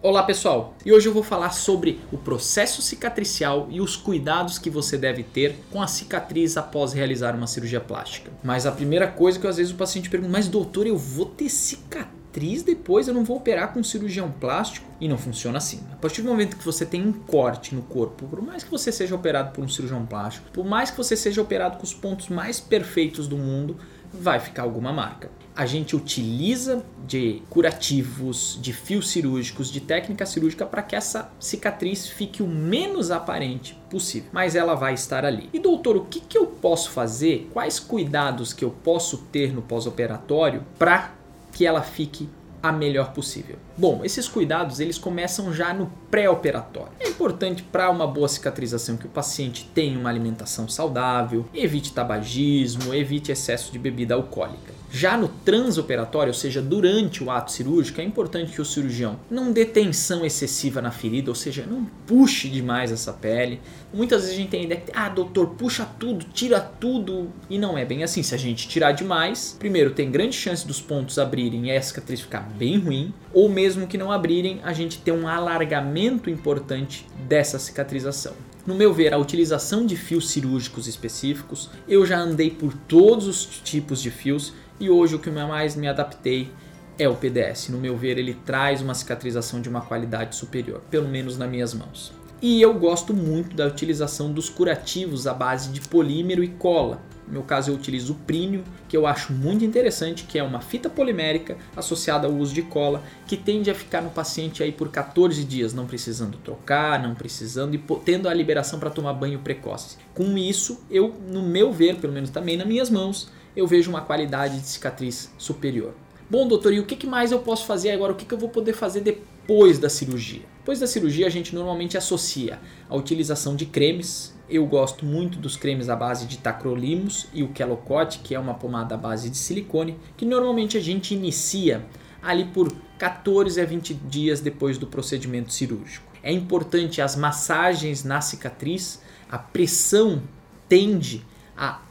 Olá pessoal, e hoje eu vou falar sobre o processo cicatricial e os cuidados que você deve ter com a cicatriz após realizar uma cirurgia plástica. Mas a primeira coisa que às vezes o paciente pergunta, mas doutor, eu vou ter cicatriz depois, eu não vou operar com um cirurgião plástico? E não funciona assim. A partir do momento que você tem um corte no corpo, por mais que você seja operado por um cirurgião plástico, por mais que você seja operado com os pontos mais perfeitos do mundo, vai ficar alguma marca. A gente utiliza de curativos, de fios cirúrgicos, de técnica cirúrgica para que essa cicatriz fique o menos aparente possível, mas ela vai estar ali. E doutor, o que, que eu posso fazer? Quais cuidados que eu posso ter no pós-operatório para que ela fique a melhor possível. Bom, esses cuidados eles começam já no pré-operatório. É importante para uma boa cicatrização que o paciente tenha uma alimentação saudável, evite tabagismo, evite excesso de bebida alcoólica. Já no transoperatório, ou seja, durante o ato cirúrgico, é importante que o cirurgião não dê tensão excessiva na ferida, ou seja, não puxe demais essa pele. Muitas vezes a gente tem a ideia que, ah, doutor, puxa tudo, tira tudo, e não é bem assim. Se a gente tirar demais, primeiro tem grande chance dos pontos abrirem e a cicatriz ficar bem ruim, ou mesmo que não abrirem, a gente ter um alargamento importante dessa cicatrização. No meu ver, a utilização de fios cirúrgicos específicos, eu já andei por todos os tipos de fios e hoje o que mais me adaptei é o PDS. No meu ver, ele traz uma cicatrização de uma qualidade superior, pelo menos nas minhas mãos. E eu gosto muito da utilização dos curativos à base de polímero e cola. No meu caso, eu utilizo o prínio, que eu acho muito interessante, que é uma fita polimérica associada ao uso de cola, que tende a ficar no paciente aí por 14 dias, não precisando trocar, não precisando e tendo a liberação para tomar banho precoce. Com isso, eu, no meu ver, pelo menos também nas minhas mãos, eu vejo uma qualidade de cicatriz superior. Bom, doutor, e o que mais eu posso fazer agora? O que eu vou poder fazer depois da cirurgia? Depois da cirurgia, a gente normalmente associa a utilização de cremes. Eu gosto muito dos cremes à base de tacrolimus e o Kelocote, que é uma pomada à base de silicone, que normalmente a gente inicia ali por 14 a 20 dias depois do procedimento cirúrgico. É importante as massagens na cicatriz, a pressão tende a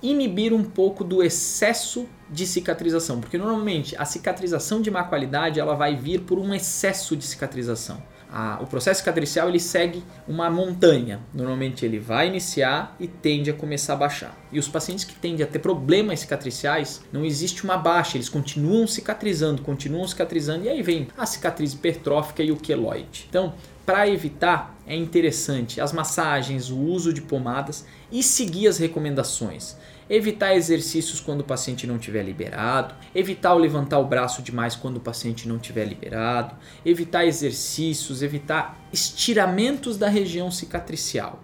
inibir um pouco do excesso de cicatrização, porque normalmente a cicatrização de má qualidade ela vai vir por um excesso de cicatrização. o processo cicatricial ele segue uma montanha. Normalmente ele vai iniciar e tende a começar a baixar. E os pacientes que tendem a ter problemas cicatriciais, não existe uma baixa, eles continuam cicatrizando, continuam cicatrizando e aí vem a cicatriz hipertrófica e o queloide. Então, para evitar, é interessante as massagens, o uso de pomadas e seguir as recomendações. Evitar exercícios quando o paciente não estiver liberado, evitar levantar o braço demais quando o paciente não estiver liberado, evitar exercícios, evitar estiramentos da região cicatricial.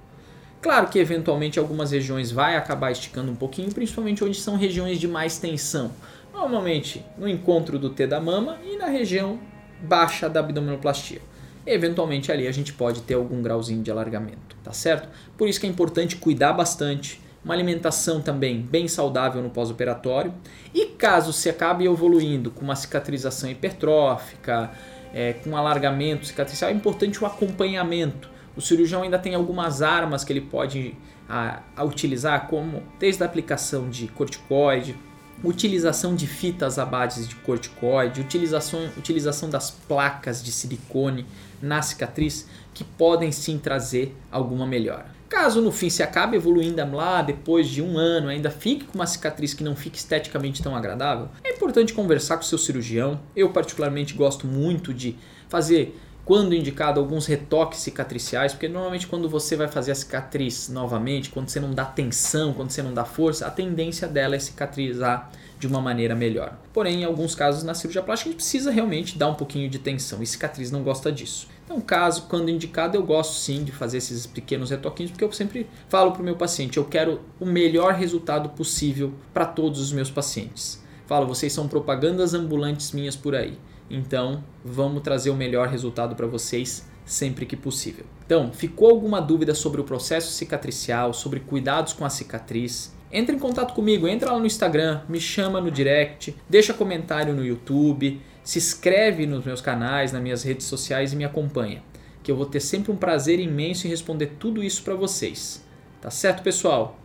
Claro que eventualmente algumas regiões vai acabar esticando um pouquinho, principalmente onde são regiões de mais tensão. Normalmente no encontro do T da mama e na região baixa da abdominoplastia eventualmente ali a gente pode ter algum grauzinho de alargamento, tá certo? Por isso que é importante cuidar bastante, uma alimentação também bem saudável no pós-operatório e caso se acabe evoluindo com uma cicatrização hipertrófica, é, com alargamento cicatricial, é importante o acompanhamento. O cirurgião ainda tem algumas armas que ele pode a, a utilizar, como desde a aplicação de corticoide, utilização de fitas à base de corticoide, utilização, utilização das placas de silicone na cicatriz que podem sim trazer alguma melhora. Caso no fim se acabe evoluindo lá depois de um ano, ainda fique com uma cicatriz que não fique esteticamente tão agradável, é importante conversar com o seu cirurgião. Eu particularmente gosto muito de fazer quando indicado alguns retoques cicatriciais, porque normalmente quando você vai fazer a cicatriz novamente, quando você não dá tensão, quando você não dá força, a tendência dela é cicatrizar de uma maneira melhor. Porém, em alguns casos na cirurgia plástica a gente precisa realmente dar um pouquinho de tensão e cicatriz não gosta disso. Então, caso, quando indicado, eu gosto sim de fazer esses pequenos retoquinhos, porque eu sempre falo para o meu paciente, eu quero o melhor resultado possível para todos os meus pacientes. Falo, vocês são propagandas ambulantes minhas por aí. Então, vamos trazer o melhor resultado para vocês sempre que possível. Então, ficou alguma dúvida sobre o processo cicatricial, sobre cuidados com a cicatriz? Entre em contato comigo, entra lá no Instagram, me chama no direct, deixa comentário no YouTube, se inscreve nos meus canais, nas minhas redes sociais e me acompanha, que eu vou ter sempre um prazer imenso em responder tudo isso para vocês. Tá certo, pessoal?